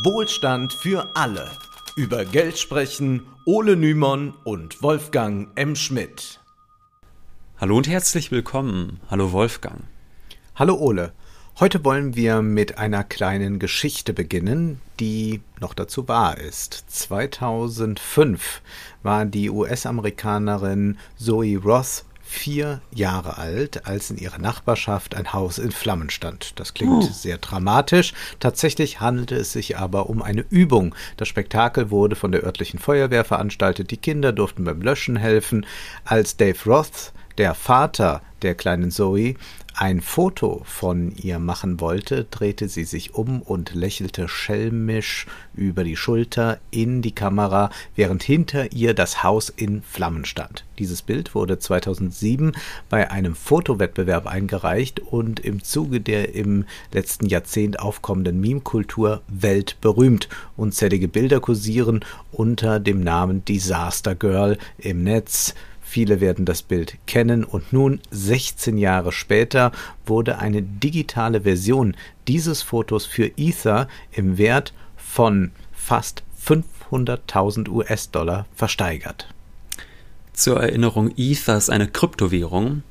Wohlstand für alle. Über Geld sprechen Ole Nymon und Wolfgang M. Schmidt. Hallo und herzlich willkommen. Hallo Wolfgang. Hallo Ole. Heute wollen wir mit einer kleinen Geschichte beginnen, die noch dazu wahr ist. 2005 war die US-Amerikanerin Zoe Roth vier Jahre alt, als in ihrer Nachbarschaft ein Haus in Flammen stand. Das klingt oh. sehr dramatisch. Tatsächlich handelte es sich aber um eine Übung. Das Spektakel wurde von der örtlichen Feuerwehr veranstaltet. Die Kinder durften beim Löschen helfen. Als Dave Roth, der Vater der kleinen Zoe, ein Foto von ihr machen wollte, drehte sie sich um und lächelte schelmisch über die Schulter in die Kamera, während hinter ihr das Haus in Flammen stand. Dieses Bild wurde 2007 bei einem Fotowettbewerb eingereicht und im Zuge der im letzten Jahrzehnt aufkommenden Meme-Kultur weltberühmt. Unzählige Bilder kursieren unter dem Namen Disaster Girl im Netz. Viele werden das Bild kennen und nun, 16 Jahre später, wurde eine digitale Version dieses Fotos für Ether im Wert von fast 500.000 US-Dollar versteigert. Zur Erinnerung, Ether ist eine Kryptowährung.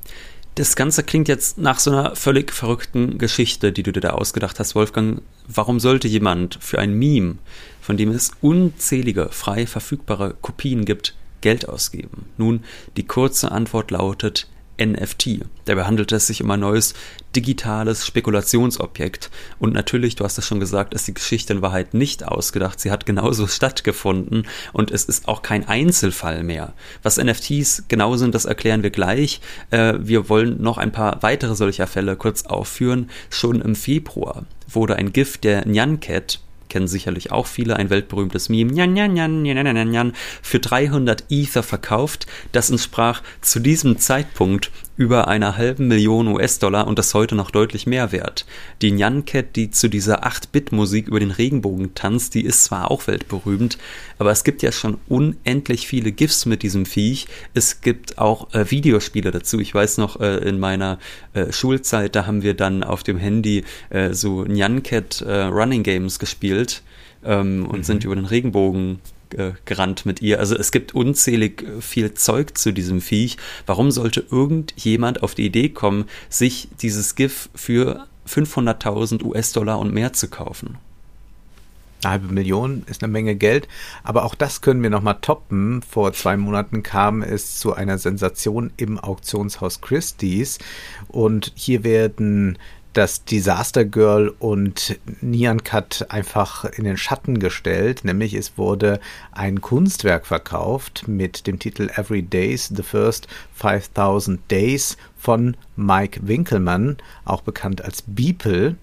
Das Ganze klingt jetzt nach so einer völlig verrückten Geschichte, die du dir da ausgedacht hast, Wolfgang. Warum sollte jemand für ein Meme, von dem es unzählige frei verfügbare Kopien gibt, Geld ausgeben? Nun, die kurze Antwort lautet NFT. Dabei handelt es sich um ein neues digitales Spekulationsobjekt. Und natürlich, du hast es schon gesagt, ist die Geschichte in Wahrheit nicht ausgedacht. Sie hat genauso stattgefunden und es ist auch kein Einzelfall mehr. Was NFTs genau sind, das erklären wir gleich. Äh, wir wollen noch ein paar weitere solcher Fälle kurz aufführen. Schon im Februar wurde ein GIF der Nyan Cat kennen sicherlich auch viele, ein weltberühmtes Meme, nyan, nyan, nyan, nyan, nyan, nyan, für 300 Ether verkauft. Das entsprach zu diesem Zeitpunkt über einer halben Million US-Dollar und das heute noch deutlich mehr wert. Die Nyan-Cat, die zu dieser 8-Bit-Musik über den Regenbogen tanzt, die ist zwar auch weltberühmt, aber es gibt ja schon unendlich viele GIFs mit diesem Viech. Es gibt auch äh, Videospiele dazu. Ich weiß noch, äh, in meiner äh, Schulzeit, da haben wir dann auf dem Handy äh, so Nyan-Cat äh, Running Games gespielt ähm, und mhm. sind über den Regenbogen gerannt mit ihr. Also es gibt unzählig äh, viel Zeug zu diesem Viech. Warum sollte irgendjemand auf die Idee kommen, sich dieses GIF für 500.000 US-Dollar und mehr zu kaufen? Eine halbe Million ist eine Menge Geld, aber auch das können wir nochmal toppen. Vor zwei Monaten kam es zu einer Sensation im Auktionshaus Christie's und hier werden das Disaster Girl und Nyan Cut einfach in den Schatten gestellt, nämlich es wurde ein Kunstwerk verkauft mit dem Titel Every Days, The First 5000 Days von Mike Winkelmann, auch bekannt als Beeple.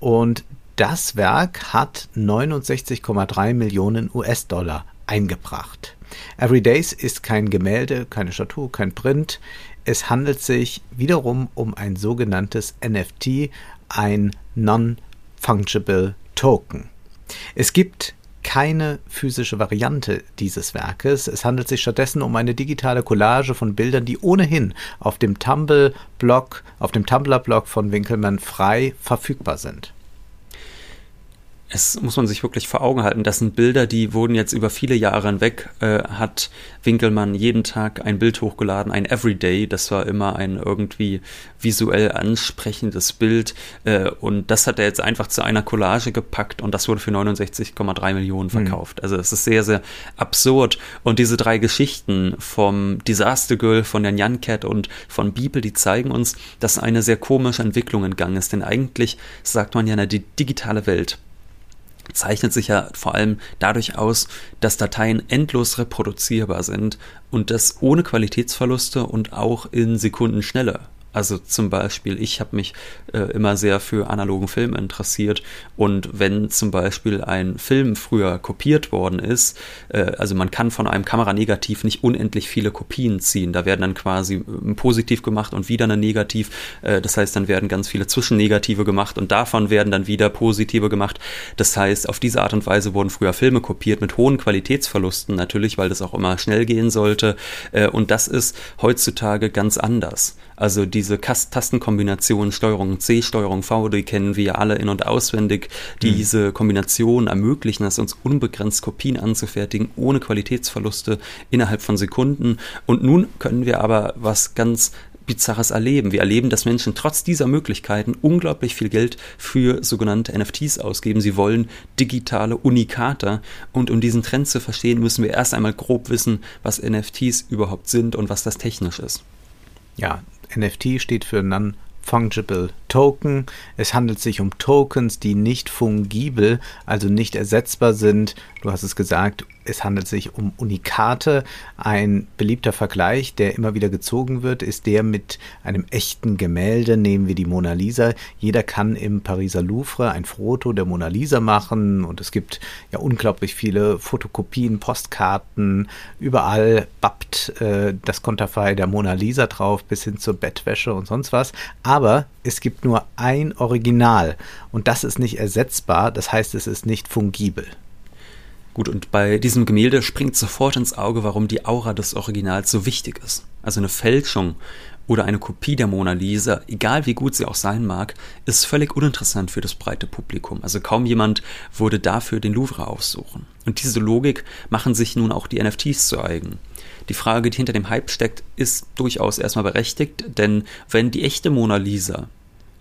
Und das Werk hat 69,3 Millionen US-Dollar eingebracht. Every Days ist kein Gemälde, keine Statue, kein Print. Es handelt sich wiederum um ein sogenanntes NFT, ein Non-Fungible Token. Es gibt keine physische Variante dieses Werkes. Es handelt sich stattdessen um eine digitale Collage von Bildern, die ohnehin auf dem Tumblr-Blog, auf dem Tumblr-Blog von Winkelmann frei verfügbar sind es muss man sich wirklich vor Augen halten. Das sind Bilder, die wurden jetzt über viele Jahre hinweg, äh, hat Winkelmann jeden Tag ein Bild hochgeladen, ein Everyday. Das war immer ein irgendwie visuell ansprechendes Bild. Äh, und das hat er jetzt einfach zu einer Collage gepackt und das wurde für 69,3 Millionen hm. verkauft. Mhm. Also es ist sehr, sehr absurd. Und diese drei Geschichten vom Disaster Girl, von der Nyan Cat und von Bibel, die zeigen uns, dass eine sehr komische Entwicklung in Gang ist. Denn eigentlich sagt man ja, na, die digitale Welt zeichnet sich ja vor allem dadurch aus, dass Dateien endlos reproduzierbar sind und das ohne Qualitätsverluste und auch in Sekundenschnelle. Also zum Beispiel, ich habe mich äh, immer sehr für analogen Film interessiert und wenn zum Beispiel ein Film früher kopiert worden ist, äh, also man kann von einem Kameranegativ nicht unendlich viele Kopien ziehen. Da werden dann quasi ein äh, Positiv gemacht und wieder ein Negativ. Äh, das heißt, dann werden ganz viele Zwischennegative gemacht und davon werden dann wieder Positive gemacht. Das heißt, auf diese Art und Weise wurden früher Filme kopiert mit hohen Qualitätsverlusten natürlich, weil das auch immer schnell gehen sollte. Äh, und das ist heutzutage ganz anders. Also die diese Tastenkombination Steuerung C, Steuerung V, die kennen wir alle in- und auswendig. Diese mhm. Kombinationen ermöglichen es uns unbegrenzt Kopien anzufertigen, ohne Qualitätsverluste innerhalb von Sekunden. Und nun können wir aber was ganz Bizarres erleben. Wir erleben, dass Menschen trotz dieser Möglichkeiten unglaublich viel Geld für sogenannte NFTs ausgeben. Sie wollen digitale Unikate. Und um diesen Trend zu verstehen, müssen wir erst einmal grob wissen, was NFTs überhaupt sind und was das technisch ist. Ja, NFT steht für Non Fungible Token. Es handelt sich um Tokens, die nicht fungibel, also nicht ersetzbar sind. Du hast es gesagt, es handelt sich um Unikate. Ein beliebter Vergleich, der immer wieder gezogen wird, ist der mit einem echten Gemälde. Nehmen wir die Mona Lisa. Jeder kann im Pariser Louvre ein Foto der Mona Lisa machen und es gibt ja unglaublich viele Fotokopien, Postkarten. Überall bappt äh, das Konterfei der Mona Lisa drauf bis hin zur Bettwäsche und sonst was. Aber es gibt nur ein Original und das ist nicht ersetzbar. Das heißt, es ist nicht fungibel. Gut, und bei diesem Gemälde springt sofort ins Auge, warum die Aura des Originals so wichtig ist. Also eine Fälschung oder eine Kopie der Mona Lisa, egal wie gut sie auch sein mag, ist völlig uninteressant für das breite Publikum. Also kaum jemand würde dafür den Louvre aufsuchen. Und diese Logik machen sich nun auch die NFTs zu eigen. Die Frage, die hinter dem Hype steckt, ist durchaus erstmal berechtigt, denn wenn die echte Mona Lisa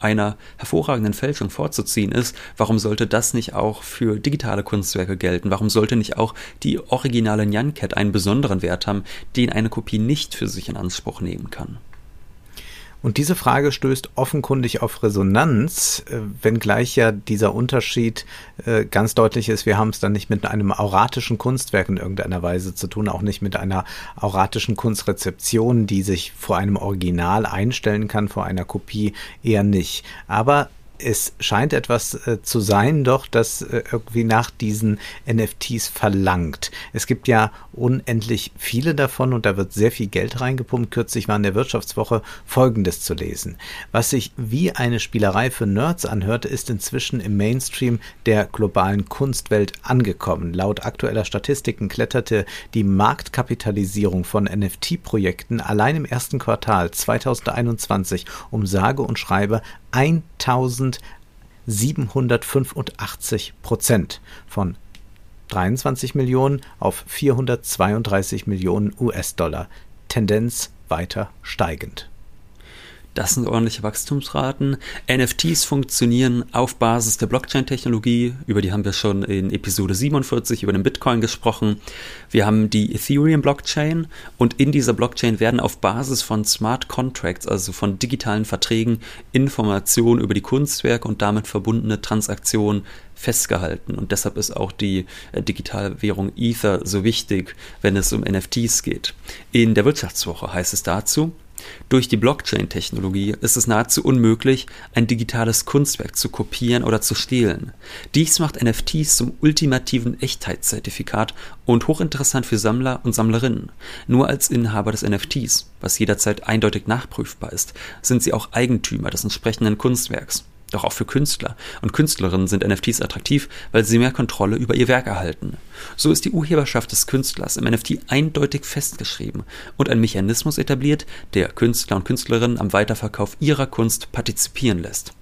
einer hervorragenden Fälschung vorzuziehen ist, warum sollte das nicht auch für digitale Kunstwerke gelten? Warum sollte nicht auch die originale Nyan Cat einen besonderen Wert haben, den eine Kopie nicht für sich in Anspruch nehmen kann? Und diese Frage stößt offenkundig auf Resonanz, äh, wenngleich ja dieser Unterschied äh, ganz deutlich ist. Wir haben es dann nicht mit einem auratischen Kunstwerk in irgendeiner Weise zu tun, auch nicht mit einer auratischen Kunstrezeption, die sich vor einem Original einstellen kann, vor einer Kopie eher nicht. Aber es scheint etwas äh, zu sein, doch, das äh, irgendwie nach diesen NFTs verlangt. Es gibt ja unendlich viele davon und da wird sehr viel Geld reingepumpt. Kürzlich war in der Wirtschaftswoche Folgendes zu lesen. Was sich wie eine Spielerei für Nerds anhört, ist inzwischen im Mainstream der globalen Kunstwelt angekommen. Laut aktueller Statistiken kletterte die Marktkapitalisierung von NFT-Projekten allein im ersten Quartal 2021 um sage und schreibe 1785 Prozent von 23 Millionen auf 432 Millionen US-Dollar. Tendenz weiter steigend. Das sind ordentliche Wachstumsraten. NFTs funktionieren auf Basis der Blockchain-Technologie. Über die haben wir schon in Episode 47 über den Bitcoin gesprochen. Wir haben die Ethereum-Blockchain und in dieser Blockchain werden auf Basis von Smart Contracts, also von digitalen Verträgen, Informationen über die Kunstwerke und damit verbundene Transaktionen festgehalten. Und deshalb ist auch die äh, Digitalwährung Ether so wichtig, wenn es um NFTs geht. In der Wirtschaftswoche heißt es dazu, durch die Blockchain-Technologie ist es nahezu unmöglich, ein digitales Kunstwerk zu kopieren oder zu stehlen. Dies macht NFTs zum ultimativen Echtheitszertifikat und hochinteressant für Sammler und Sammlerinnen. Nur als Inhaber des NFTs, was jederzeit eindeutig nachprüfbar ist, sind sie auch Eigentümer des entsprechenden Kunstwerks doch auch für Künstler und Künstlerinnen sind NFTs attraktiv, weil sie mehr Kontrolle über ihr Werk erhalten. So ist die Urheberschaft des Künstlers im NFT eindeutig festgeschrieben und ein Mechanismus etabliert, der Künstler und Künstlerinnen am Weiterverkauf ihrer Kunst partizipieren lässt.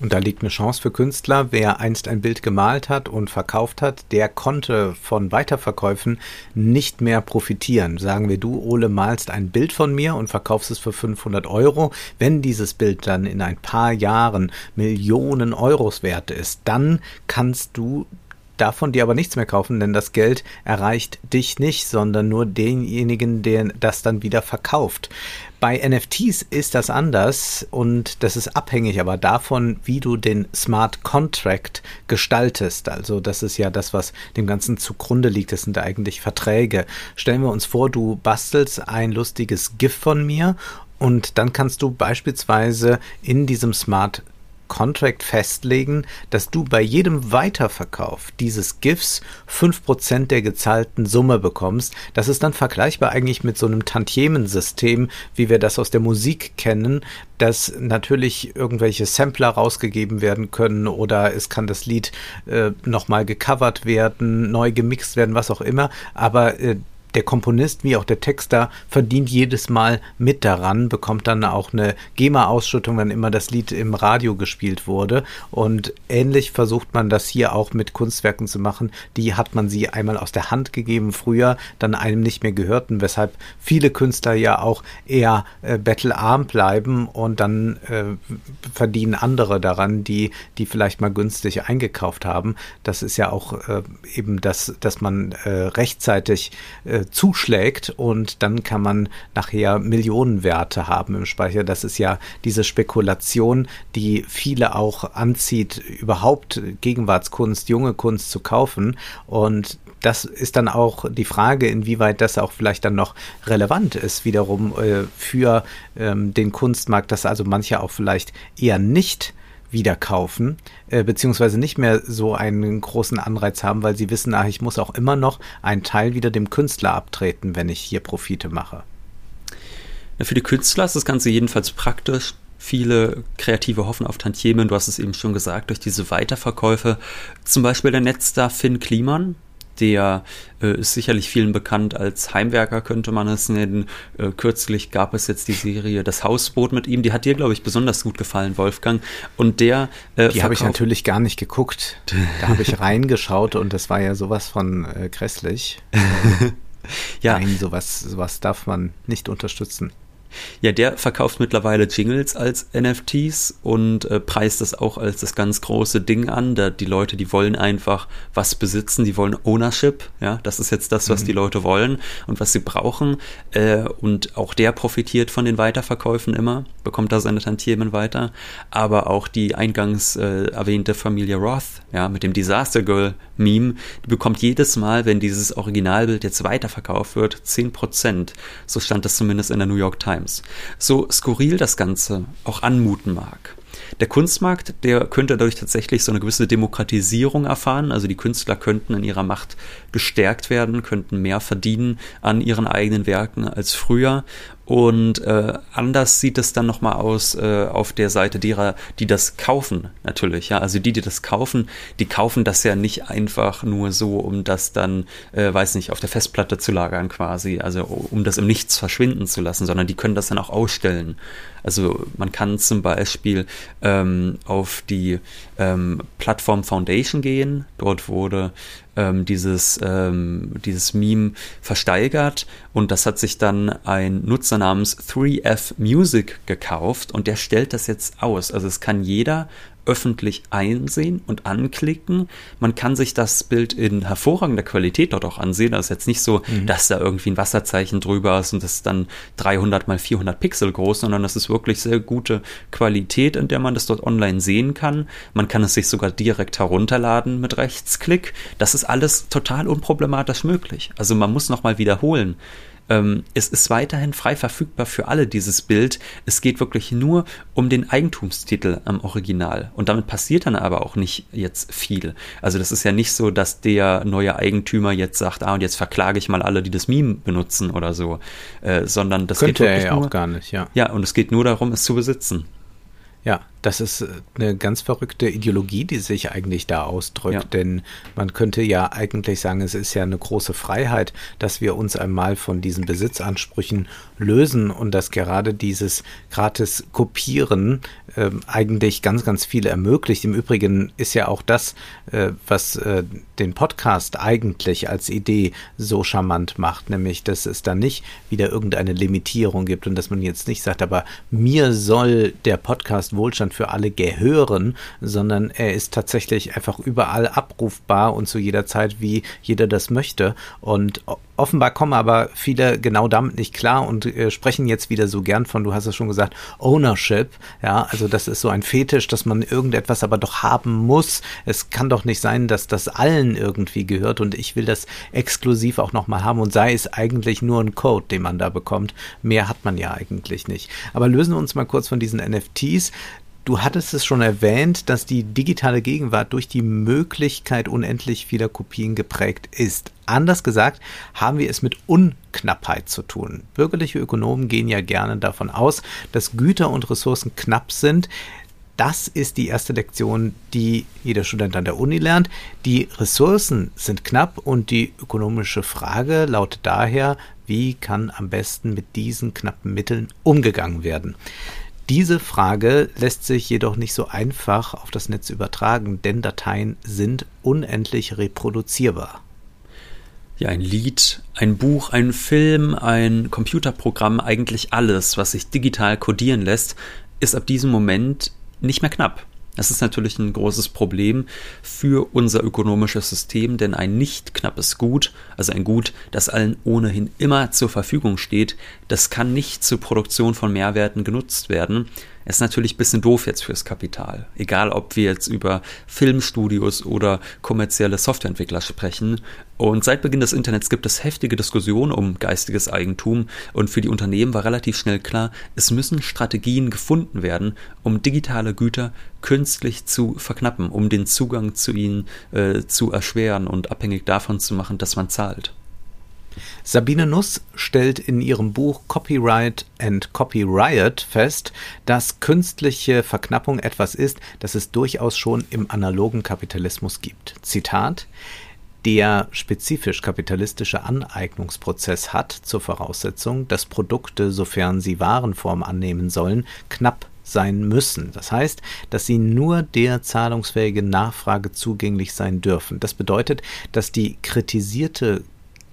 Und da liegt eine Chance für Künstler. Wer einst ein Bild gemalt hat und verkauft hat, der konnte von Weiterverkäufen nicht mehr profitieren. Sagen wir, du, Ole, malst ein Bild von mir und verkaufst es für 500 Euro. Wenn dieses Bild dann in ein paar Jahren Millionen Euros wert ist, dann kannst du davon dir aber nichts mehr kaufen, denn das Geld erreicht dich nicht, sondern nur denjenigen, der das dann wieder verkauft. Bei NFTs ist das anders und das ist abhängig aber davon, wie du den Smart Contract gestaltest. Also das ist ja das, was dem Ganzen zugrunde liegt. Das sind eigentlich Verträge. Stellen wir uns vor, du bastelst ein lustiges GIF von mir und dann kannst du beispielsweise in diesem Smart Contract festlegen, dass du bei jedem Weiterverkauf dieses GIFs 5% der gezahlten Summe bekommst. Das ist dann vergleichbar eigentlich mit so einem Tantiemensystem, wie wir das aus der Musik kennen, dass natürlich irgendwelche Sampler rausgegeben werden können oder es kann das Lied äh, nochmal gecovert werden, neu gemixt werden, was auch immer, aber äh, der Komponist wie auch der Texter verdient jedes Mal mit daran, bekommt dann auch eine GEMA-Ausschüttung, wenn immer das Lied im Radio gespielt wurde. Und ähnlich versucht man das hier auch mit Kunstwerken zu machen. Die hat man sie einmal aus der Hand gegeben früher, dann einem nicht mehr gehörten, weshalb viele Künstler ja auch eher äh, bettelarm bleiben und dann äh, verdienen andere daran, die, die vielleicht mal günstig eingekauft haben. Das ist ja auch äh, eben das, dass man äh, rechtzeitig zuschlägt und dann kann man nachher Millionenwerte haben im Speicher. Das ist ja diese Spekulation, die viele auch anzieht, überhaupt Gegenwartskunst, junge Kunst zu kaufen. Und das ist dann auch die Frage, inwieweit das auch vielleicht dann noch relevant ist, wiederum äh, für ähm, den Kunstmarkt, dass also manche auch vielleicht eher nicht wieder kaufen, äh, beziehungsweise nicht mehr so einen großen Anreiz haben, weil sie wissen, ach, ich muss auch immer noch einen Teil wieder dem Künstler abtreten, wenn ich hier Profite mache. Für die Künstler ist das Ganze jedenfalls praktisch. Viele Kreative hoffen auf Tantiemen, du hast es eben schon gesagt, durch diese Weiterverkäufe. Zum Beispiel der Netzstar Finn Kliman, der äh, ist sicherlich vielen bekannt als Heimwerker, könnte man es nennen. Äh, kürzlich gab es jetzt die Serie Das Hausboot mit ihm. Die hat dir, glaube ich, besonders gut gefallen, Wolfgang. Und der. Äh, die habe ich natürlich gar nicht geguckt. Da habe ich reingeschaut und das war ja sowas von äh, grässlich. ja. Nein, sowas, sowas darf man nicht unterstützen. Ja, der verkauft mittlerweile Jingles als NFTs und äh, preist das auch als das ganz große Ding an. Da die Leute, die wollen einfach was besitzen, die wollen Ownership. Ja, das ist jetzt das, was mhm. die Leute wollen und was sie brauchen. Äh, und auch der profitiert von den Weiterverkäufen immer, bekommt da seine Tantiemen weiter. Aber auch die eingangs äh, erwähnte Familie Roth, ja, mit dem Disaster Girl Meme, die bekommt jedes Mal, wenn dieses Originalbild jetzt weiterverkauft wird, 10%. So stand das zumindest in der New York Times. Times. So skurril das Ganze auch anmuten mag. Der Kunstmarkt, der könnte dadurch tatsächlich so eine gewisse Demokratisierung erfahren. Also die Künstler könnten in ihrer Macht gestärkt werden, könnten mehr verdienen an ihren eigenen Werken als früher. Und äh, anders sieht es dann nochmal aus äh, auf der Seite derer, die das kaufen, natürlich. Ja, also die, die das kaufen, die kaufen das ja nicht einfach nur so, um das dann, äh, weiß nicht, auf der Festplatte zu lagern quasi, also um das im Nichts verschwinden zu lassen, sondern die können das dann auch ausstellen. Also man kann zum Beispiel ähm, auf die ähm, Plattform Foundation gehen. Dort wurde ähm, dieses, ähm, dieses Meme versteigert und das hat sich dann ein Nutzer namens 3F Music gekauft und der stellt das jetzt aus. Also es kann jeder öffentlich einsehen und anklicken. Man kann sich das Bild in hervorragender Qualität dort auch ansehen. Das ist jetzt nicht so, mhm. dass da irgendwie ein Wasserzeichen drüber ist und das ist dann 300 mal 400 Pixel groß, sondern das ist wirklich sehr gute Qualität, in der man das dort online sehen kann. Man kann es sich sogar direkt herunterladen mit Rechtsklick. Das ist alles total unproblematisch möglich. Also man muss nochmal wiederholen. Ähm, es ist weiterhin frei verfügbar für alle, dieses Bild. Es geht wirklich nur um den Eigentumstitel am Original. Und damit passiert dann aber auch nicht jetzt viel. Also das ist ja nicht so, dass der neue Eigentümer jetzt sagt, ah, und jetzt verklage ich mal alle, die das Meme benutzen oder so. Äh, sondern das Könnte geht wirklich er ja nur, auch gar nicht, ja. Ja, und es geht nur darum, es zu besitzen. Ja, das ist äh, eine ganz verrückte Ideologie, die sich eigentlich da ausdrückt. Ja. Denn man könnte ja eigentlich sagen, es ist ja eine große Freiheit, dass wir uns einmal von diesen Besitzansprüchen lösen und dass gerade dieses gratis Kopieren äh, eigentlich ganz, ganz viel ermöglicht. Im Übrigen ist ja auch das, äh, was äh, den Podcast eigentlich als Idee so charmant macht, nämlich, dass es da nicht wieder irgendeine Limitierung gibt und dass man jetzt nicht sagt, aber mir soll der Podcast Wohlstand für alle gehören, sondern er ist tatsächlich einfach überall abrufbar und zu jeder Zeit, wie jeder das möchte. Und offenbar kommen aber viele genau damit nicht klar und äh, sprechen jetzt wieder so gern von, du hast es schon gesagt, Ownership. Ja, also das ist so ein Fetisch, dass man irgendetwas aber doch haben muss. Es kann doch nicht sein, dass das allen irgendwie gehört und ich will das exklusiv auch nochmal haben und sei es eigentlich nur ein Code, den man da bekommt. Mehr hat man ja eigentlich nicht. Aber lösen wir uns mal kurz von diesen NFTs. Du hattest es schon erwähnt, dass die digitale Gegenwart durch die Möglichkeit unendlich vieler Kopien geprägt ist. Anders gesagt, haben wir es mit Unknappheit zu tun. Bürgerliche Ökonomen gehen ja gerne davon aus, dass Güter und Ressourcen knapp sind. das ist die erste Lektion, die jeder Student an der Uni lernt. Die Ressourcen sind knapp und die ökonomische Frage lautet daher, wie kann am besten mit diesen knappen Mitteln umgegangen werden? Diese Frage lässt sich jedoch nicht so einfach auf das Netz übertragen, denn Dateien sind unendlich reproduzierbar. Ja, ein Lied, ein Buch, ein Film, ein Computerprogramm, eigentlich alles, was sich digital codieren lässt, ist ab diesem Moment nicht mehr knapp. Das ist natürlich ein großes Problem für unser ökonomisches System, denn ein nicht knappes Gut, also ein Gut, das allen ohnehin immer zur Verfügung steht, das kann nicht zur Produktion von Mehrwerten genutzt werden, ist natürlich ein bisschen doof jetzt fürs Kapital. Egal, ob wir jetzt über Filmstudios oder kommerzielle Softwareentwickler sprechen. Und seit Beginn des Internets gibt es heftige Diskussionen um geistiges Eigentum. Und für die Unternehmen war relativ schnell klar, es müssen Strategien gefunden werden, um digitale Güter künstlich zu verknappen, um den Zugang zu ihnen äh, zu erschweren und abhängig davon zu machen, dass man zahlt. Sabine Nuss stellt in ihrem Buch Copyright and Copy Riot fest, dass künstliche Verknappung etwas ist, das es durchaus schon im analogen Kapitalismus gibt. Zitat der spezifisch kapitalistische Aneignungsprozess hat zur Voraussetzung, dass Produkte, sofern sie Warenform annehmen sollen, knapp sein müssen. Das heißt, dass sie nur der zahlungsfähigen Nachfrage zugänglich sein dürfen. Das bedeutet, dass die kritisierte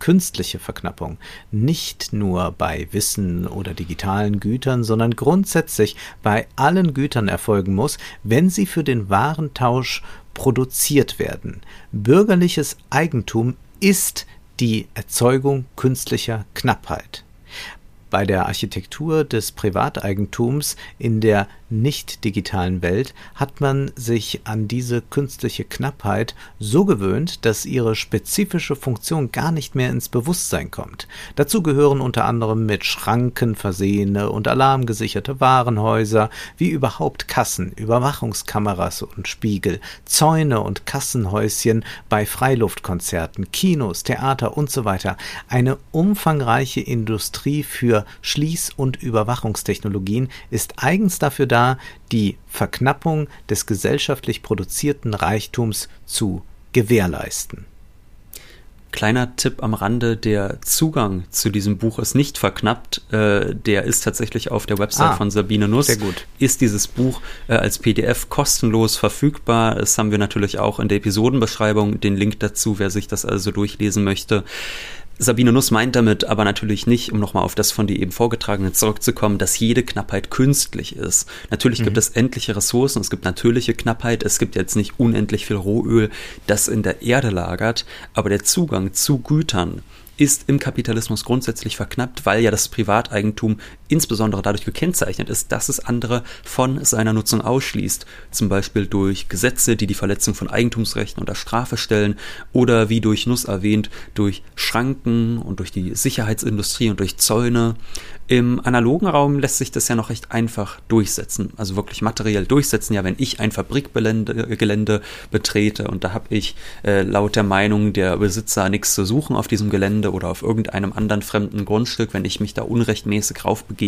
künstliche Verknappung nicht nur bei Wissen oder digitalen Gütern, sondern grundsätzlich bei allen Gütern erfolgen muss, wenn sie für den Warentausch produziert werden. Bürgerliches Eigentum ist die Erzeugung künstlicher Knappheit. Bei der Architektur des Privateigentums in der nicht digitalen Welt hat man sich an diese künstliche Knappheit so gewöhnt, dass ihre spezifische Funktion gar nicht mehr ins Bewusstsein kommt. Dazu gehören unter anderem mit Schranken versehene und alarmgesicherte Warenhäuser, wie überhaupt Kassen, Überwachungskameras und Spiegel, Zäune und Kassenhäuschen bei Freiluftkonzerten, Kinos, Theater und so weiter. Eine umfangreiche Industrie für Schließ- und Überwachungstechnologien ist eigens dafür da, die Verknappung des gesellschaftlich produzierten Reichtums zu gewährleisten. Kleiner Tipp am Rande, der Zugang zu diesem Buch ist nicht verknappt. Äh, der ist tatsächlich auf der Website ah, von Sabine Nuss. Sehr gut. Ist dieses Buch äh, als PDF kostenlos verfügbar. Das haben wir natürlich auch in der Episodenbeschreibung. Den Link dazu, wer sich das also durchlesen möchte. Sabine Nuss meint damit aber natürlich nicht, um nochmal auf das von dir eben vorgetragene zurückzukommen, dass jede Knappheit künstlich ist. Natürlich mhm. gibt es endliche Ressourcen, es gibt natürliche Knappheit, es gibt jetzt nicht unendlich viel Rohöl, das in der Erde lagert, aber der Zugang zu Gütern, ist im Kapitalismus grundsätzlich verknappt, weil ja das Privateigentum insbesondere dadurch gekennzeichnet ist, dass es andere von seiner Nutzung ausschließt, zum Beispiel durch Gesetze, die die Verletzung von Eigentumsrechten unter Strafe stellen oder wie durch Nuss erwähnt, durch Schranken und durch die Sicherheitsindustrie und durch Zäune. Im analogen Raum lässt sich das ja noch recht einfach durchsetzen, also wirklich materiell durchsetzen. Ja, wenn ich ein Fabrikgelände betrete und da habe ich äh, laut der Meinung der Besitzer nichts zu suchen auf diesem Gelände oder auf irgendeinem anderen fremden Grundstück, wenn ich mich da unrechtmäßig raufbegebe,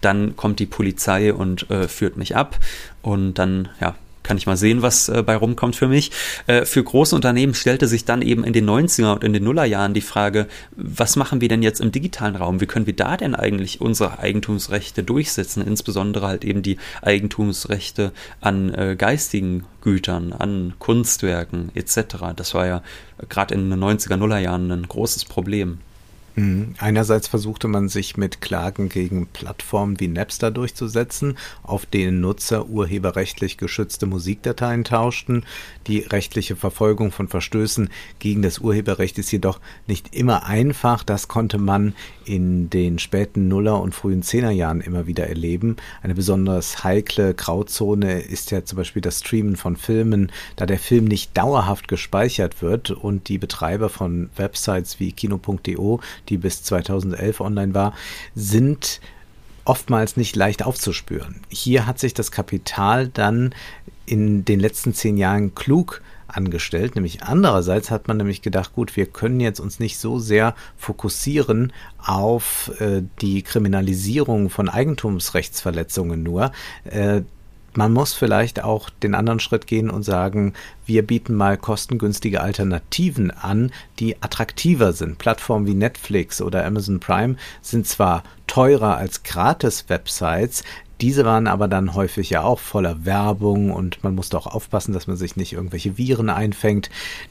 dann kommt die Polizei und äh, führt mich ab und dann ja kann ich mal sehen, was äh, bei rumkommt für mich. Äh, für große Unternehmen stellte sich dann eben in den 90er und in den Nullerjahren die Frage, was machen wir denn jetzt im digitalen Raum? Wie können wir da denn eigentlich unsere Eigentumsrechte durchsetzen? Insbesondere halt eben die Eigentumsrechte an äh, geistigen Gütern, an Kunstwerken etc. Das war ja gerade in den 90er, Nullerjahren ein großes Problem. Mhm. Einerseits versuchte man sich mit Klagen gegen Plattformen wie Napster durchzusetzen, auf denen Nutzer urheberrechtlich geschützte Musikdateien tauschten. Die rechtliche Verfolgung von Verstößen gegen das Urheberrecht ist jedoch nicht immer einfach. Das konnte man in den späten Nuller- und frühen Zehnerjahren immer wieder erleben. Eine besonders heikle Grauzone ist ja zum Beispiel das Streamen von Filmen, da der Film nicht dauerhaft gespeichert wird und die Betreiber von Websites wie kino.de die bis 2011 online war, sind oftmals nicht leicht aufzuspüren. Hier hat sich das Kapital dann in den letzten zehn Jahren klug angestellt. Nämlich andererseits hat man nämlich gedacht, gut, wir können jetzt uns nicht so sehr fokussieren auf äh, die Kriminalisierung von Eigentumsrechtsverletzungen nur. Äh, man muss vielleicht auch den anderen Schritt gehen und sagen, wir bieten mal kostengünstige Alternativen an, die attraktiver sind. Plattformen wie Netflix oder Amazon Prime sind zwar teurer als Gratis-Websites, diese waren aber dann häufig ja auch voller Werbung und man musste auch aufpassen, dass man sich nicht irgendwelche Viren einfängt.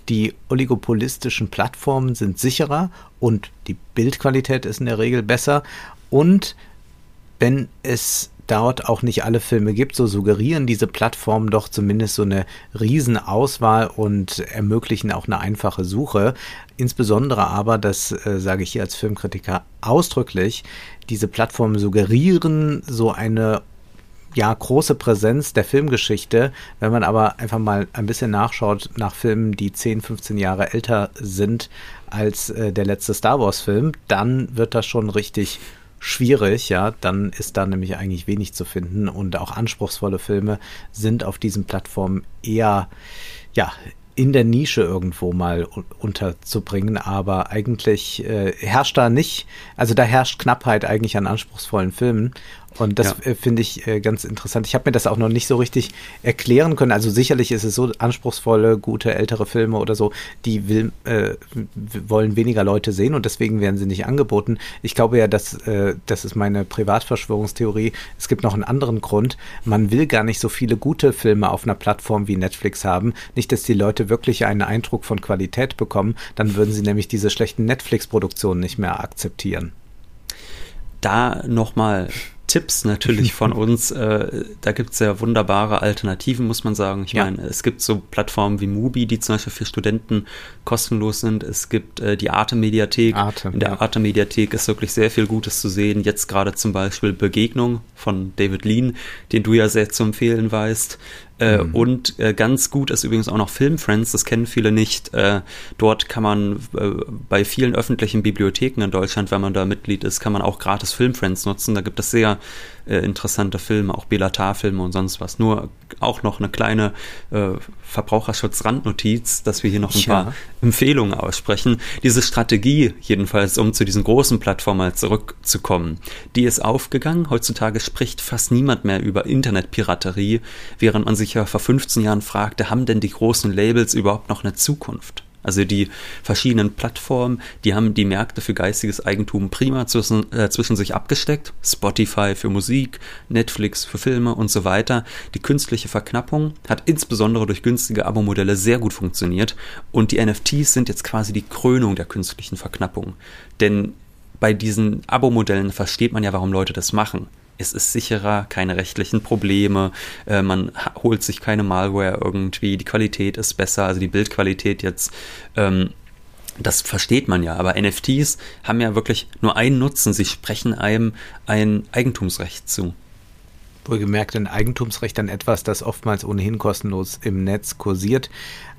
Die oligopolistischen Plattformen sind sicherer und die Bildqualität ist in der Regel besser. Und wenn es dort auch nicht alle Filme gibt, so suggerieren diese Plattformen doch zumindest so eine Riesenauswahl und ermöglichen auch eine einfache Suche. Insbesondere aber, das äh, sage ich hier als Filmkritiker ausdrücklich, diese Plattformen suggerieren so eine ja, große Präsenz der Filmgeschichte. Wenn man aber einfach mal ein bisschen nachschaut nach Filmen, die 10, 15 Jahre älter sind als äh, der letzte Star Wars-Film, dann wird das schon richtig schwierig, ja, dann ist da nämlich eigentlich wenig zu finden und auch anspruchsvolle Filme sind auf diesen Plattformen eher, ja, in der Nische irgendwo mal unterzubringen, aber eigentlich äh, herrscht da nicht, also da herrscht Knappheit eigentlich an anspruchsvollen Filmen und das ja. Äh, finde ich äh, ganz interessant. Ich habe mir das auch noch nicht so richtig erklären können. Also sicherlich ist es so anspruchsvolle, gute, ältere Filme oder so, die will, äh, wollen weniger Leute sehen und deswegen werden sie nicht angeboten. Ich glaube ja, dass äh, das ist meine Privatverschwörungstheorie. Es gibt noch einen anderen Grund. Man will gar nicht so viele gute Filme auf einer Plattform wie Netflix haben. Nicht, dass die Leute wirklich einen Eindruck von Qualität bekommen. Dann würden sie nämlich diese schlechten Netflix-Produktionen nicht mehr akzeptieren da nochmal Tipps natürlich von uns. Äh, da gibt es ja wunderbare Alternativen, muss man sagen. Ich ja. meine, es gibt so Plattformen wie Mubi, die zum Beispiel für Studenten kostenlos sind. Es gibt äh, die Arte-Mediathek. Arte, In der ja. Arte-Mediathek ist wirklich sehr viel Gutes zu sehen. Jetzt gerade zum Beispiel Begegnung von David Lean, den du ja sehr zu empfehlen weißt. Äh, mhm. Und äh, ganz gut ist übrigens auch noch Filmfriends, das kennen viele nicht. Äh, dort kann man bei vielen öffentlichen Bibliotheken in Deutschland, wenn man da Mitglied ist, kann man auch gratis Filmfriends nutzen. Da gibt es sehr äh, interessante Filme, auch Belatar-Filme und sonst was. Nur auch noch eine kleine äh, Verbraucherschutz-Randnotiz, dass wir hier noch ein ja. paar Empfehlungen aussprechen. Diese Strategie, jedenfalls, um zu diesen großen Plattformen zurückzukommen, die ist aufgegangen. Heutzutage spricht fast niemand mehr über Internetpiraterie, während man sich ja vor 15 Jahren fragte, haben denn die großen Labels überhaupt noch eine Zukunft? Also die verschiedenen Plattformen, die haben die Märkte für geistiges Eigentum prima zwischen, äh, zwischen sich abgesteckt. Spotify für Musik, Netflix für Filme und so weiter. Die künstliche Verknappung hat insbesondere durch günstige Abo-Modelle sehr gut funktioniert und die NFTs sind jetzt quasi die Krönung der künstlichen Verknappung. Denn bei diesen Abo-Modellen versteht man ja, warum Leute das machen es ist sicherer, keine rechtlichen Probleme, äh, man holt sich keine Malware irgendwie, die Qualität ist besser, also die Bildqualität jetzt. Ähm, das versteht man ja, aber NFTs haben ja wirklich nur einen Nutzen, sie sprechen einem ein Eigentumsrecht zu. Wohlgemerkt ein Eigentumsrecht an etwas, das oftmals ohnehin kostenlos im Netz kursiert.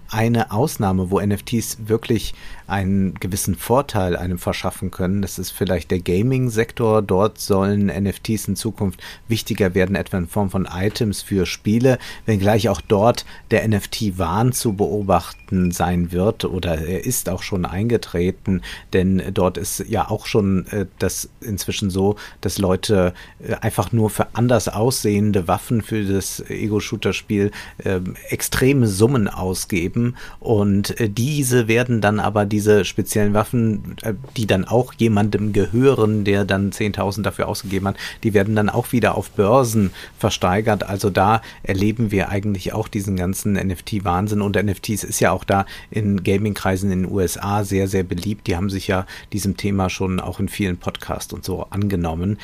Eine Ausnahme, wo NFTs wirklich einen gewissen Vorteil einem verschaffen können. Das ist vielleicht der Gaming-Sektor. Dort sollen NFTs in Zukunft wichtiger werden, etwa in Form von Items für Spiele, wenngleich auch dort der NFT-Wahn zu beobachten sein wird oder er ist auch schon eingetreten, denn dort ist ja auch schon äh, das inzwischen so, dass Leute äh, einfach nur für anders aussehende Waffen für das Ego-Shooter-Spiel äh, extreme Summen ausgeben und äh, diese werden dann aber diese speziellen Waffen, äh, die dann auch jemandem gehören, der dann 10.000 dafür ausgegeben hat, die werden dann auch wieder auf Börsen versteigert. Also da erleben wir eigentlich auch diesen ganzen NFT-Wahnsinn und NFTs ist ja auch da in Gaming-Kreisen in den USA sehr, sehr beliebt. Die haben sich ja diesem Thema schon auch in vielen Podcasts und so angenommen.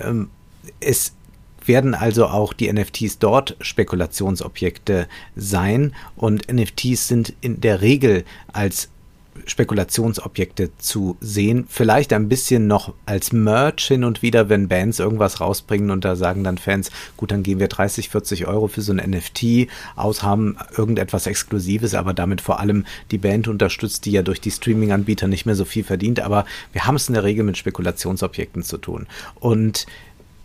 Ähm, es werden also auch die NFTs dort Spekulationsobjekte sein und NFTs sind in der Regel als Spekulationsobjekte zu sehen. Vielleicht ein bisschen noch als Merch hin und wieder, wenn Bands irgendwas rausbringen und da sagen dann Fans, gut, dann geben wir 30, 40 Euro für so ein NFT aus, haben irgendetwas Exklusives, aber damit vor allem die Band unterstützt, die ja durch die Streaming-Anbieter nicht mehr so viel verdient. Aber wir haben es in der Regel mit Spekulationsobjekten zu tun. Und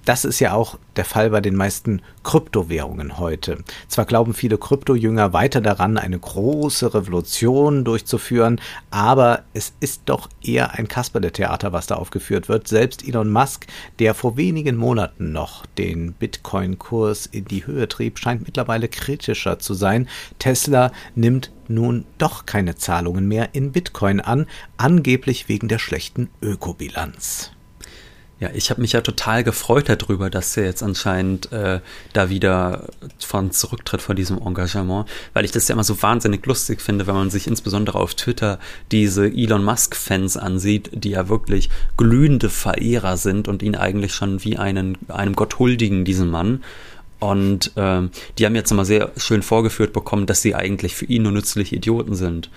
das ist ja auch der Fall bei den meisten Kryptowährungen heute. Zwar glauben viele Kryptojünger weiter daran, eine große Revolution durchzuführen, aber es ist doch eher ein Kasperle-Theater, was da aufgeführt wird. Selbst Elon Musk, der vor wenigen Monaten noch den Bitcoin-Kurs in die Höhe trieb, scheint mittlerweile kritischer zu sein. Tesla nimmt nun doch keine Zahlungen mehr in Bitcoin an, angeblich wegen der schlechten Ökobilanz. Ja, ich habe mich ja total gefreut darüber, dass er jetzt anscheinend äh, da wieder von zurücktritt von diesem Engagement, weil ich das ja immer so wahnsinnig lustig finde, wenn man sich insbesondere auf Twitter diese Elon Musk-Fans ansieht, die ja wirklich glühende Verehrer sind und ihn eigentlich schon wie einen, einem Gott huldigen, diesen Mann. Und ähm, die haben jetzt immer sehr schön vorgeführt bekommen, dass sie eigentlich für ihn nur nützliche Idioten sind.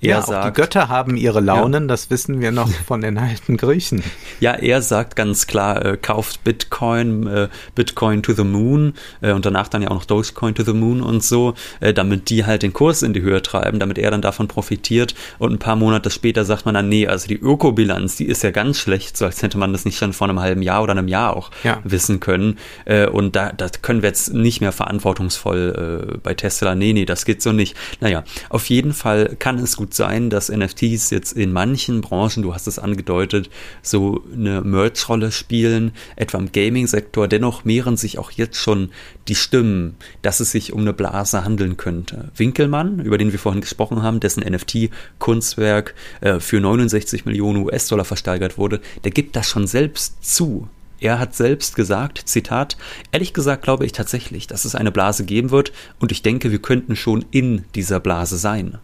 Er ja, sagt, die Götter haben ihre Launen, ja. das wissen wir noch von den alten Griechen. Ja, er sagt ganz klar, äh, kauft Bitcoin, äh, Bitcoin to the Moon äh, und danach dann ja auch noch Dogecoin to the Moon und so, äh, damit die halt den Kurs in die Höhe treiben, damit er dann davon profitiert und ein paar Monate später sagt man dann, nee, also die Ökobilanz, die ist ja ganz schlecht, so als hätte man das nicht schon vor einem halben Jahr oder einem Jahr auch ja. wissen können äh, und da, da können wir jetzt nicht mehr verantwortungsvoll äh, bei Tesla, nee, nee, das geht so nicht. Naja, auf jeden Fall kann es gut sein, dass NFTs jetzt in manchen Branchen, du hast es angedeutet, so eine Merch-Rolle spielen, etwa im Gaming-Sektor. Dennoch mehren sich auch jetzt schon die Stimmen, dass es sich um eine Blase handeln könnte. Winkelmann, über den wir vorhin gesprochen haben, dessen NFT-Kunstwerk äh, für 69 Millionen US-Dollar versteigert wurde, der gibt das schon selbst zu. Er hat selbst gesagt, Zitat, ehrlich gesagt glaube ich tatsächlich, dass es eine Blase geben wird und ich denke, wir könnten schon in dieser Blase sein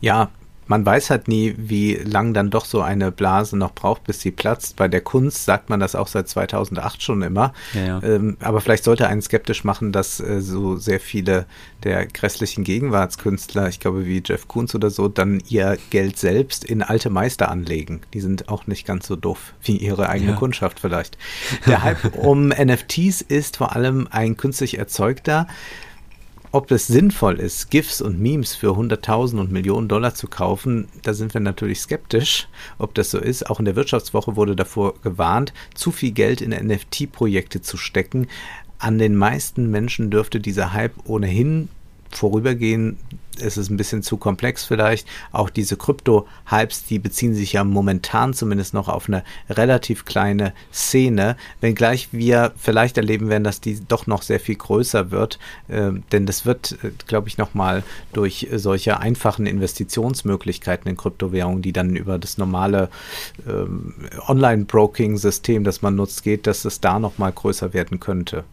ja, man weiß halt nie, wie lang dann doch so eine Blase noch braucht, bis sie platzt. Bei der Kunst sagt man das auch seit 2008 schon immer. Ja, ja. Ähm, aber vielleicht sollte einen skeptisch machen, dass äh, so sehr viele der grässlichen Gegenwartskünstler, ich glaube wie Jeff Koons oder so, dann ihr Geld selbst in alte Meister anlegen. Die sind auch nicht ganz so doof wie ihre eigene ja. Kundschaft vielleicht. Der Hype um NFTs ist vor allem ein künstlich erzeugter ob es sinnvoll ist, GIFs und Memes für Hunderttausend und Millionen Dollar zu kaufen, da sind wir natürlich skeptisch, ob das so ist. Auch in der Wirtschaftswoche wurde davor gewarnt, zu viel Geld in NFT-Projekte zu stecken. An den meisten Menschen dürfte dieser Hype ohnehin vorübergehen ist es ein bisschen zu komplex vielleicht. Auch diese Krypto-Hypes, die beziehen sich ja momentan zumindest noch auf eine relativ kleine Szene, wenngleich wir vielleicht erleben werden, dass die doch noch sehr viel größer wird, äh, denn das wird, äh, glaube ich, nochmal durch solche einfachen Investitionsmöglichkeiten in Kryptowährungen, die dann über das normale äh, Online-Broking-System, das man nutzt, geht, dass es da nochmal größer werden könnte.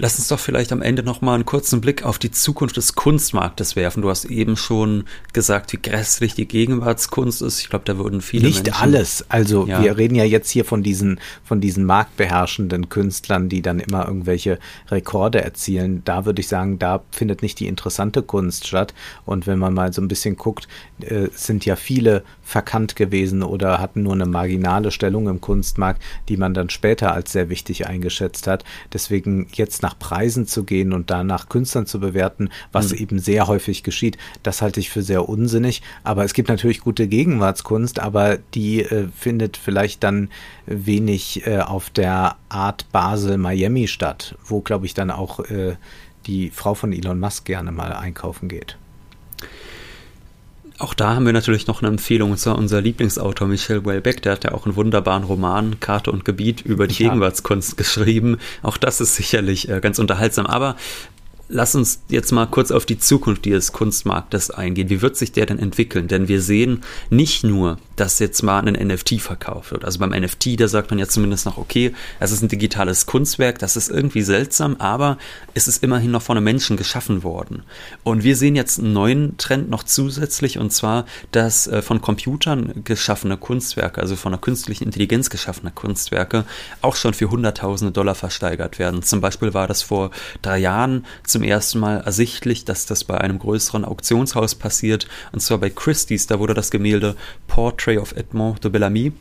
Lass uns doch vielleicht am Ende noch mal einen kurzen Blick auf die Zukunft des Kunstmarktes werfen. Du hast eben schon gesagt, wie grässlich die Gegenwartskunst ist. Ich glaube, da würden viele Nicht Menschen alles. Also ja. wir reden ja jetzt hier von diesen von diesen marktbeherrschenden Künstlern, die dann immer irgendwelche Rekorde erzielen. Da würde ich sagen, da findet nicht die interessante Kunst statt. Und wenn man mal so ein bisschen guckt, äh, sind ja viele verkannt gewesen oder hatten nur eine marginale Stellung im Kunstmarkt, die man dann später als sehr wichtig eingeschätzt hat. Deswegen jetzt nach nach Preisen zu gehen und danach Künstlern zu bewerten, was mhm. eben sehr häufig geschieht, das halte ich für sehr unsinnig. Aber es gibt natürlich gute Gegenwartskunst, aber die äh, findet vielleicht dann wenig äh, auf der Art Basel-Miami statt, wo, glaube ich, dann auch äh, die Frau von Elon Musk gerne mal einkaufen geht. Auch da haben wir natürlich noch eine Empfehlung, und zwar unser Lieblingsautor Michel Welbeck, der hat ja auch einen wunderbaren Roman, Karte und Gebiet, über die ja. Gegenwartskunst geschrieben. Auch das ist sicherlich äh, ganz unterhaltsam. Aber Lass uns jetzt mal kurz auf die Zukunft dieses Kunstmarktes eingehen. Wie wird sich der denn entwickeln? Denn wir sehen nicht nur, dass jetzt mal ein NFT verkauft wird. Also beim NFT, da sagt man ja zumindest noch, okay, es ist ein digitales Kunstwerk, das ist irgendwie seltsam, aber es ist immerhin noch von einem Menschen geschaffen worden. Und wir sehen jetzt einen neuen Trend noch zusätzlich, und zwar, dass äh, von Computern geschaffene Kunstwerke, also von einer künstlichen Intelligenz geschaffene Kunstwerke, auch schon für Hunderttausende Dollar versteigert werden. Zum Beispiel war das vor drei Jahren zum ersten Mal ersichtlich, dass das bei einem größeren Auktionshaus passiert, und zwar bei Christie's. Da wurde das Gemälde Portrait of Edmond de Bellamy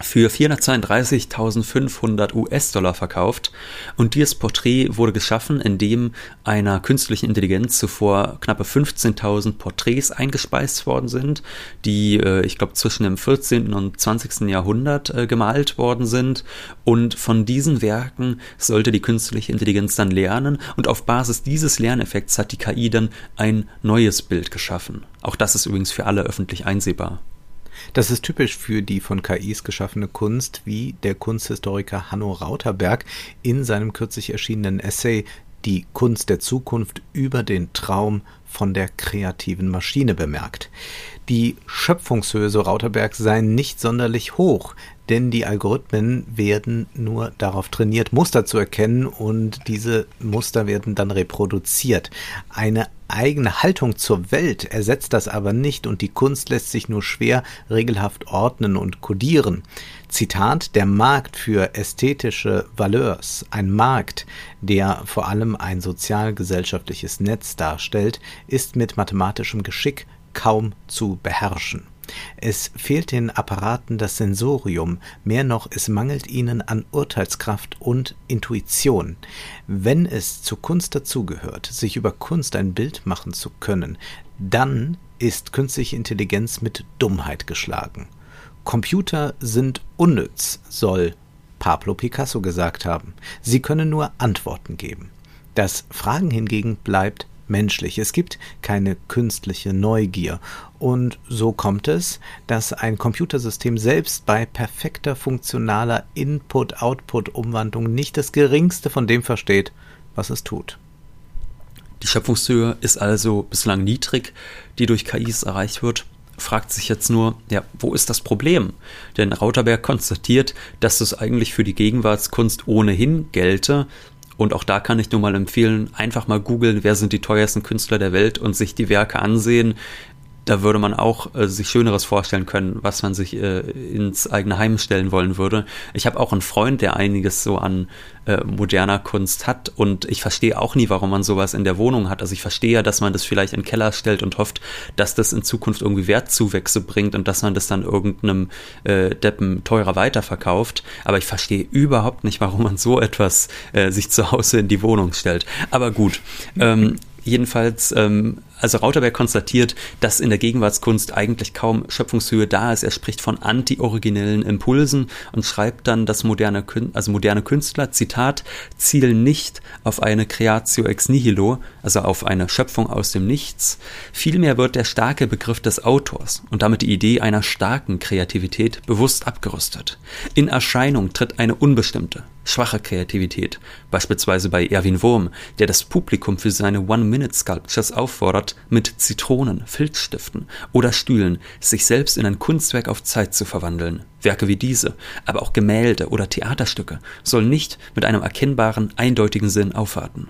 für 432.500 US-Dollar verkauft und dieses Porträt wurde geschaffen, indem einer künstlichen Intelligenz zuvor knappe 15.000 Porträts eingespeist worden sind, die äh, ich glaube zwischen dem 14. und 20. Jahrhundert äh, gemalt worden sind und von diesen Werken sollte die künstliche Intelligenz dann lernen und auf Basis dieses Lerneffekts hat die KI dann ein neues Bild geschaffen. Auch das ist übrigens für alle öffentlich einsehbar. Das ist typisch für die von KIs geschaffene Kunst, wie der Kunsthistoriker Hanno Rauterberg in seinem kürzlich erschienenen Essay Die Kunst der Zukunft über den Traum von der kreativen Maschine bemerkt. Die Schöpfungshöhe, so Rauterberg, sei nicht sonderlich hoch, denn die Algorithmen werden nur darauf trainiert, Muster zu erkennen und diese Muster werden dann reproduziert. Eine eigene Haltung zur Welt ersetzt das aber nicht und die Kunst lässt sich nur schwer regelhaft ordnen und kodieren. Zitat, der Markt für ästhetische Valeurs, ein Markt, der vor allem ein sozialgesellschaftliches Netz darstellt, ist mit mathematischem Geschick kaum zu beherrschen. Es fehlt den Apparaten das Sensorium, mehr noch es mangelt ihnen an Urteilskraft und Intuition. Wenn es zur Kunst dazugehört, sich über Kunst ein Bild machen zu können, dann ist künstliche Intelligenz mit Dummheit geschlagen. Computer sind unnütz, soll Pablo Picasso gesagt haben. Sie können nur Antworten geben. Das Fragen hingegen bleibt menschlich. Es gibt keine künstliche Neugier. Und so kommt es, dass ein Computersystem selbst bei perfekter funktionaler Input-Output-Umwandlung nicht das geringste von dem versteht, was es tut. Die Schöpfungshöhe ist also bislang niedrig, die durch KIs erreicht wird. Fragt sich jetzt nur, ja, wo ist das Problem? Denn Rauterberg konstatiert, dass es eigentlich für die Gegenwartskunst ohnehin gelte, und auch da kann ich nur mal empfehlen, einfach mal googeln, wer sind die teuersten Künstler der Welt und sich die Werke ansehen. Da würde man auch äh, sich Schöneres vorstellen können, was man sich äh, ins eigene Heim stellen wollen würde. Ich habe auch einen Freund, der einiges so an äh, moderner Kunst hat und ich verstehe auch nie, warum man sowas in der Wohnung hat. Also ich verstehe ja, dass man das vielleicht in den Keller stellt und hofft, dass das in Zukunft irgendwie Wertzuwächse bringt und dass man das dann irgendeinem äh, Deppen teurer weiterverkauft. Aber ich verstehe überhaupt nicht, warum man so etwas äh, sich zu Hause in die Wohnung stellt. Aber gut. Ähm, jedenfalls ähm, also Rauterberg konstatiert, dass in der Gegenwartskunst eigentlich kaum Schöpfungshöhe da ist. Er spricht von anti-originellen Impulsen und schreibt dann, dass moderne, also moderne Künstler, Zitat, zielen nicht auf eine Creatio ex nihilo, also auf eine Schöpfung aus dem Nichts. Vielmehr wird der starke Begriff des Autors und damit die Idee einer starken Kreativität bewusst abgerüstet. In Erscheinung tritt eine unbestimmte, schwache Kreativität, beispielsweise bei Erwin Wurm, der das Publikum für seine One-Minute-Sculptures auffordert, mit Zitronen, Filzstiften oder Stühlen sich selbst in ein Kunstwerk auf Zeit zu verwandeln. Werke wie diese, aber auch Gemälde oder Theaterstücke sollen nicht mit einem erkennbaren, eindeutigen Sinn aufwarten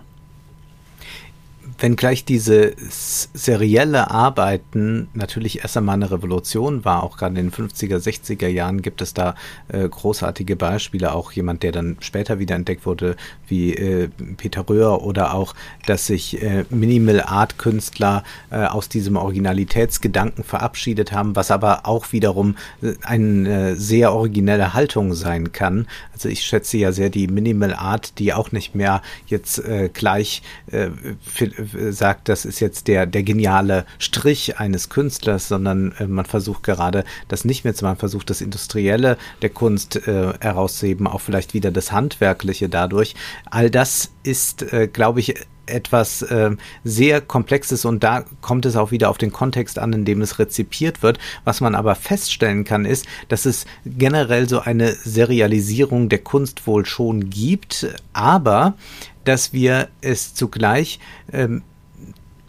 wenngleich diese serielle Arbeiten natürlich erst einmal eine Revolution war, auch gerade in den 50er, 60er Jahren gibt es da äh, großartige Beispiele, auch jemand, der dann später wieder entdeckt wurde, wie äh, Peter Röhr oder auch, dass sich äh, Minimal Art Künstler äh, aus diesem Originalitätsgedanken verabschiedet haben, was aber auch wiederum äh, eine sehr originelle Haltung sein kann. Also ich schätze ja sehr die Minimal Art, die auch nicht mehr jetzt äh, gleich für, sagt, das ist jetzt der, der geniale Strich eines Künstlers, sondern äh, man versucht gerade das nicht mehr zu machen, versucht das Industrielle der Kunst äh, herauszuheben, auch vielleicht wieder das Handwerkliche dadurch. All das ist, äh, glaube ich, etwas äh, sehr Komplexes und da kommt es auch wieder auf den Kontext an, in dem es rezipiert wird. Was man aber feststellen kann, ist, dass es generell so eine Serialisierung der Kunst wohl schon gibt, aber dass wir es zugleich ähm,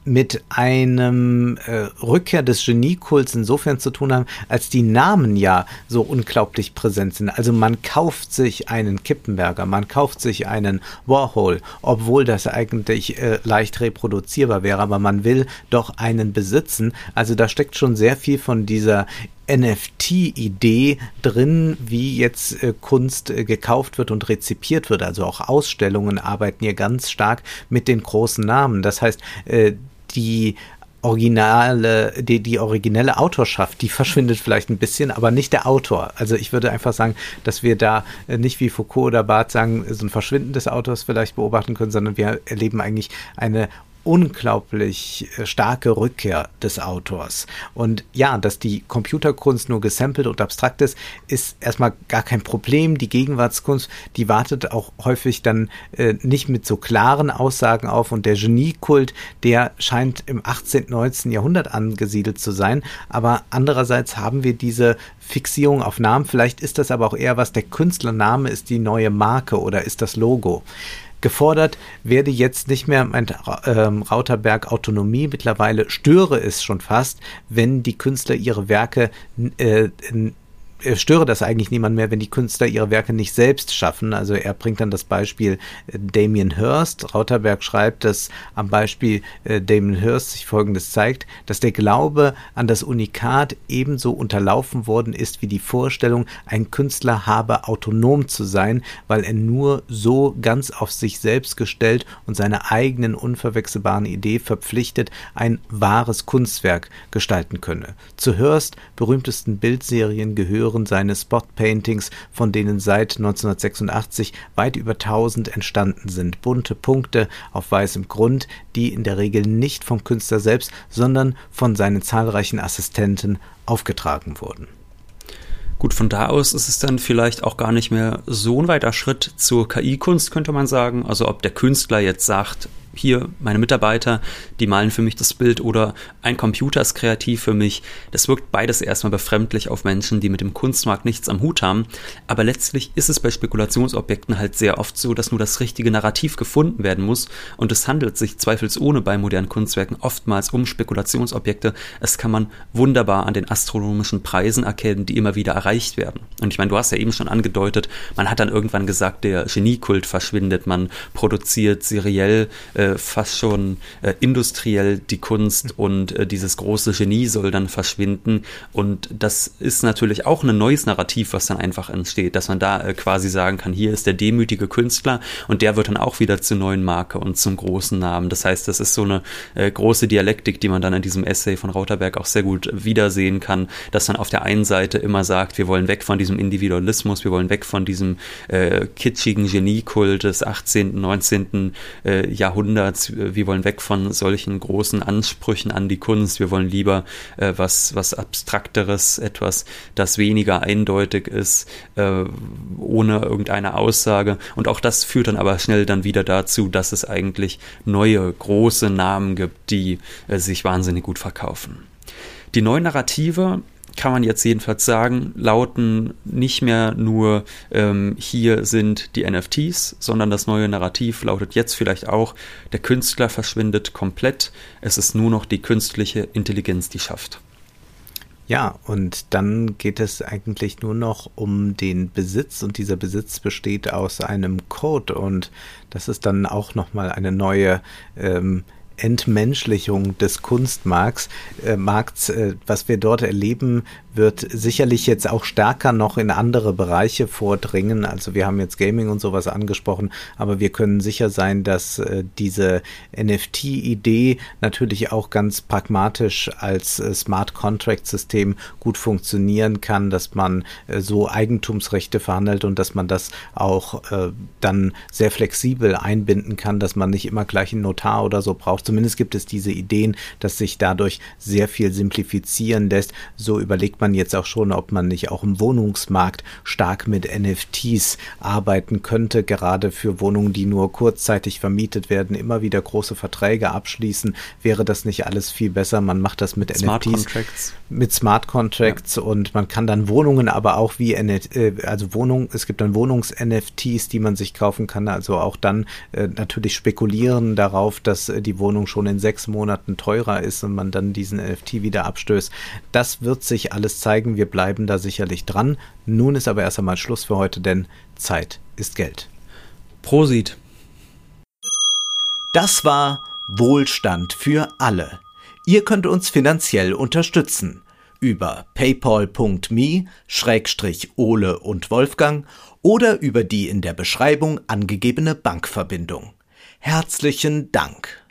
mit einem äh, Rückkehr des Geniekults insofern zu tun haben, als die Namen ja so unglaublich präsent sind. Also man kauft sich einen Kippenberger, man kauft sich einen Warhol, obwohl das eigentlich äh, leicht reproduzierbar wäre, aber man will doch einen besitzen. Also da steckt schon sehr viel von dieser NFT-Idee drin, wie jetzt äh, Kunst äh, gekauft wird und rezipiert wird. Also auch Ausstellungen arbeiten hier ganz stark mit den großen Namen. Das heißt, äh, die originale, die, die originelle Autorschaft, die verschwindet vielleicht ein bisschen, aber nicht der Autor. Also ich würde einfach sagen, dass wir da äh, nicht wie Foucault oder Barth sagen, so ein Verschwinden des Autors vielleicht beobachten können, sondern wir erleben eigentlich eine unglaublich äh, starke Rückkehr des Autors. Und ja, dass die Computerkunst nur gesampelt und abstrakt ist, ist erstmal gar kein Problem. Die Gegenwartskunst, die wartet auch häufig dann äh, nicht mit so klaren Aussagen auf und der Geniekult, der scheint im 18., 19. Jahrhundert angesiedelt zu sein. Aber andererseits haben wir diese Fixierung auf Namen. Vielleicht ist das aber auch eher was, der Künstlername ist die neue Marke oder ist das Logo gefordert werde jetzt nicht mehr mein ähm, Rauterberg Autonomie. Mittlerweile störe es schon fast, wenn die Künstler ihre Werke äh, störe das eigentlich niemand mehr, wenn die Künstler ihre Werke nicht selbst schaffen. Also er bringt dann das Beispiel äh, Damien Hirst. Rauterberg schreibt, dass am Beispiel äh, Damien Hirst sich Folgendes zeigt, dass der Glaube an das Unikat ebenso unterlaufen worden ist wie die Vorstellung, ein Künstler habe autonom zu sein, weil er nur so ganz auf sich selbst gestellt und seine eigenen unverwechselbaren Idee verpflichtet ein wahres Kunstwerk gestalten könne. Zu Hirst berühmtesten Bildserien gehören hören seine Spot-Paintings, von denen seit 1986 weit über 1000 entstanden sind. Bunte Punkte auf weißem Grund, die in der Regel nicht vom Künstler selbst, sondern von seinen zahlreichen Assistenten aufgetragen wurden. Gut, von da aus ist es dann vielleicht auch gar nicht mehr so ein weiter Schritt zur KI-Kunst, könnte man sagen. Also ob der Künstler jetzt sagt, hier meine Mitarbeiter, die malen für mich das Bild oder ein Computer ist kreativ für mich. Das wirkt beides erstmal befremdlich auf Menschen, die mit dem Kunstmarkt nichts am Hut haben. Aber letztlich ist es bei Spekulationsobjekten halt sehr oft so, dass nur das richtige Narrativ gefunden werden muss. Und es handelt sich zweifelsohne bei modernen Kunstwerken oftmals um Spekulationsobjekte. Es kann man wunderbar an den astronomischen Preisen erkennen, die immer wieder erreicht werden. Und ich meine, du hast ja eben schon angedeutet, man hat dann irgendwann gesagt, der Geniekult verschwindet, man produziert seriell äh, fast schon äh, industriell die Kunst und äh, dieses große Genie soll dann verschwinden. Und das ist natürlich auch ein neues Narrativ, was dann einfach entsteht, dass man da äh, quasi sagen kann, hier ist der demütige Künstler und der wird dann auch wieder zur neuen Marke und zum großen Namen. Das heißt, das ist so eine äh, große Dialektik, die man dann in diesem Essay von Rauterberg auch sehr gut wiedersehen kann, dass man auf der einen Seite immer sagt, wir wollen weg von diesem Individualismus, wir wollen weg von diesem äh, kitschigen Geniekult des 18., 19. Äh, Jahrhunderts Jahrhunderts. Wir wollen weg von solchen großen Ansprüchen an die Kunst. Wir wollen lieber äh, was, was Abstrakteres, etwas, das weniger eindeutig ist, äh, ohne irgendeine Aussage. Und auch das führt dann aber schnell dann wieder dazu, dass es eigentlich neue, große Namen gibt, die äh, sich wahnsinnig gut verkaufen. Die neuen Narrative kann man jetzt jedenfalls sagen, lauten nicht mehr nur ähm, hier sind die NFTs, sondern das neue Narrativ lautet jetzt vielleicht auch, der Künstler verschwindet komplett, es ist nur noch die künstliche Intelligenz, die schafft. Ja, und dann geht es eigentlich nur noch um den Besitz und dieser Besitz besteht aus einem Code und das ist dann auch nochmal eine neue ähm, Entmenschlichung des Kunstmarkts, äh, Markts, äh, was wir dort erleben, wird sicherlich jetzt auch stärker noch in andere Bereiche vordringen. Also wir haben jetzt Gaming und sowas angesprochen, aber wir können sicher sein, dass äh, diese NFT-Idee natürlich auch ganz pragmatisch als äh, Smart Contract System gut funktionieren kann, dass man äh, so Eigentumsrechte verhandelt und dass man das auch äh, dann sehr flexibel einbinden kann, dass man nicht immer gleich einen Notar oder so braucht. Zumindest gibt es diese Ideen, dass sich dadurch sehr viel simplifizieren lässt. So überlegt man jetzt auch schon, ob man nicht auch im Wohnungsmarkt stark mit NFTs arbeiten könnte, gerade für Wohnungen, die nur kurzzeitig vermietet werden, immer wieder große Verträge abschließen. Wäre das nicht alles viel besser? Man macht das mit Smart NFTs, Contracts. mit Smart Contracts ja. und man kann dann Wohnungen aber auch wie äh, also Wohnung, es gibt dann Wohnungs-NFTs, die man sich kaufen kann, also auch dann äh, natürlich spekulieren darauf, dass äh, die Wohnung schon in sechs Monaten teurer ist und man dann diesen NFT wieder abstößt. Das wird sich alles alles zeigen. Wir bleiben da sicherlich dran. Nun ist aber erst einmal Schluss für heute, denn Zeit ist Geld. Prosit. Das war Wohlstand für alle. Ihr könnt uns finanziell unterstützen über paypal.me-ole und Wolfgang oder über die in der Beschreibung angegebene Bankverbindung. Herzlichen Dank.